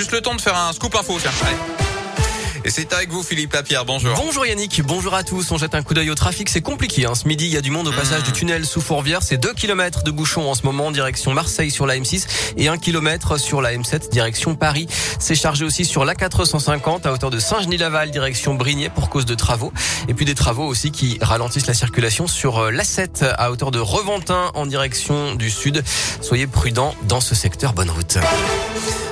Juste le temps de faire un scoop info, tiens. Allez. Et c'est avec vous Philippe Lapierre, bonjour. Bonjour Yannick, bonjour à tous. On jette un coup d'œil au trafic, c'est compliqué. Hein. Ce midi, il y a du monde au passage du tunnel sous Fourvière. C'est 2 km de bouchons en ce moment, direction Marseille sur la M6 et 1 km sur la M7, direction Paris. C'est chargé aussi sur la 450 à hauteur de Saint-Genis-Laval, direction Brignais pour cause de travaux. Et puis des travaux aussi qui ralentissent la circulation sur euh, l'A7 à hauteur de Reventin en direction du sud. Soyez prudents dans ce secteur. Bonne route.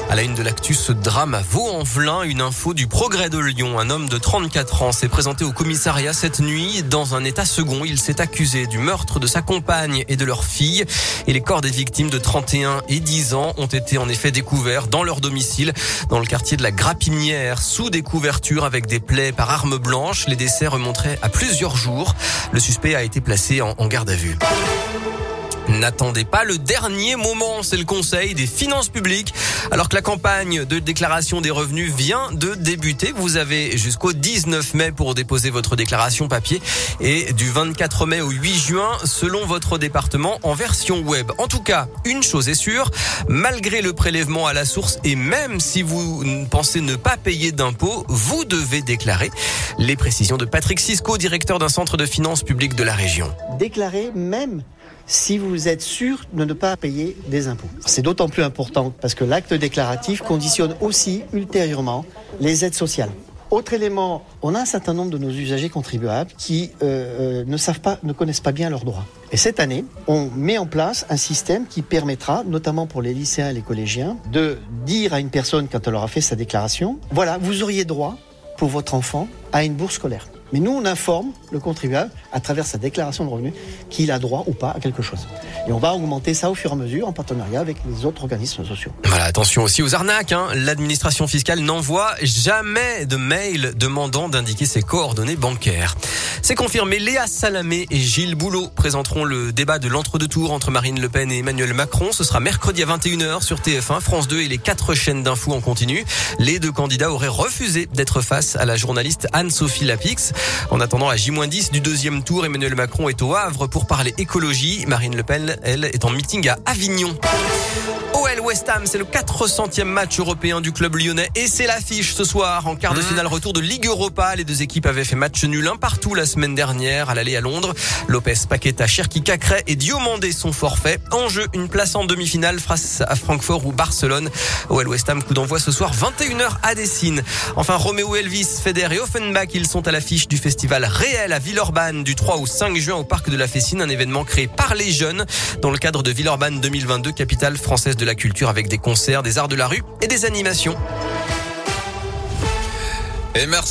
À la une de l'actu, ce drame à Vaux-en-Velin, une info du progrès de Lyon. Un homme de 34 ans s'est présenté au commissariat cette nuit dans un état second. Il s'est accusé du meurtre de sa compagne et de leur fille. Et les corps des victimes de 31 et 10 ans ont été en effet découverts dans leur domicile, dans le quartier de la Grapinière, sous des couvertures avec des plaies par arme blanche. Les décès remonteraient à plusieurs jours. Le suspect a été placé en garde à vue. N'attendez pas le dernier moment, c'est le conseil des finances publiques. Alors que la campagne de déclaration des revenus vient de débuter, vous avez jusqu'au 19 mai pour déposer votre déclaration papier et du 24 mai au 8 juin selon votre département en version web. En tout cas, une chose est sûre, malgré le prélèvement à la source et même si vous pensez ne pas payer d'impôts, vous devez déclarer. Les précisions de Patrick Cisco, directeur d'un centre de finances publiques de la région. Déclarer même si vous êtes sûr de ne pas payer des impôts. C'est d'autant plus important parce que l'acte déclaratif conditionne aussi ultérieurement les aides sociales. Autre élément, on a un certain nombre de nos usagers contribuables qui euh, euh, ne ne connaissent pas bien leurs droits. Et cette année, on met en place un système qui permettra, notamment pour les lycéens et les collégiens, de dire à une personne quand elle aura fait sa déclaration, voilà, vous auriez droit pour votre enfant à une bourse scolaire. Mais nous, on informe le contribuable à travers sa déclaration de revenus qu'il a droit ou pas à quelque chose. Et on va augmenter ça au fur et à mesure en partenariat avec les autres organismes sociaux. Voilà, attention aussi aux arnaques. Hein. L'administration fiscale n'envoie jamais de mail demandant d'indiquer ses coordonnées bancaires. C'est confirmé, Léa Salamé et Gilles Boulot présenteront le débat de l'entre-deux tours entre Marine Le Pen et Emmanuel Macron. Ce sera mercredi à 21h sur TF1, France 2 et les quatre chaînes d'infos en continu. Les deux candidats auraient refusé d'être face à la journaliste Anne-Sophie Lapix. En attendant, à J-10 du deuxième tour, Emmanuel Macron est au Havre pour parler écologie. Marine Le Pen, elle, est en meeting à Avignon. OL West Ham, c'est le 400e match européen du club lyonnais et c'est l'affiche ce soir en quart de finale retour de Ligue Europa. Les deux équipes avaient fait match nul un partout la semaine dernière à l'aller à Londres. Lopez, Paqueta, Cherki, Cacré et Diomandé sont forfaits. En jeu, une place en demi-finale face à Francfort ou Barcelone. OL West Ham, coup d'envoi ce soir 21h à Dessine. Enfin, Roméo Elvis, Feder et Offenbach, ils sont à l'affiche du festival réel à Villeurbanne du 3 au 5 juin au parc de la Fessine, un événement créé par les jeunes dans le cadre de Villeurbanne 2022, capitale française de la culture avec des concerts, des arts de la rue et des animations. Et merci.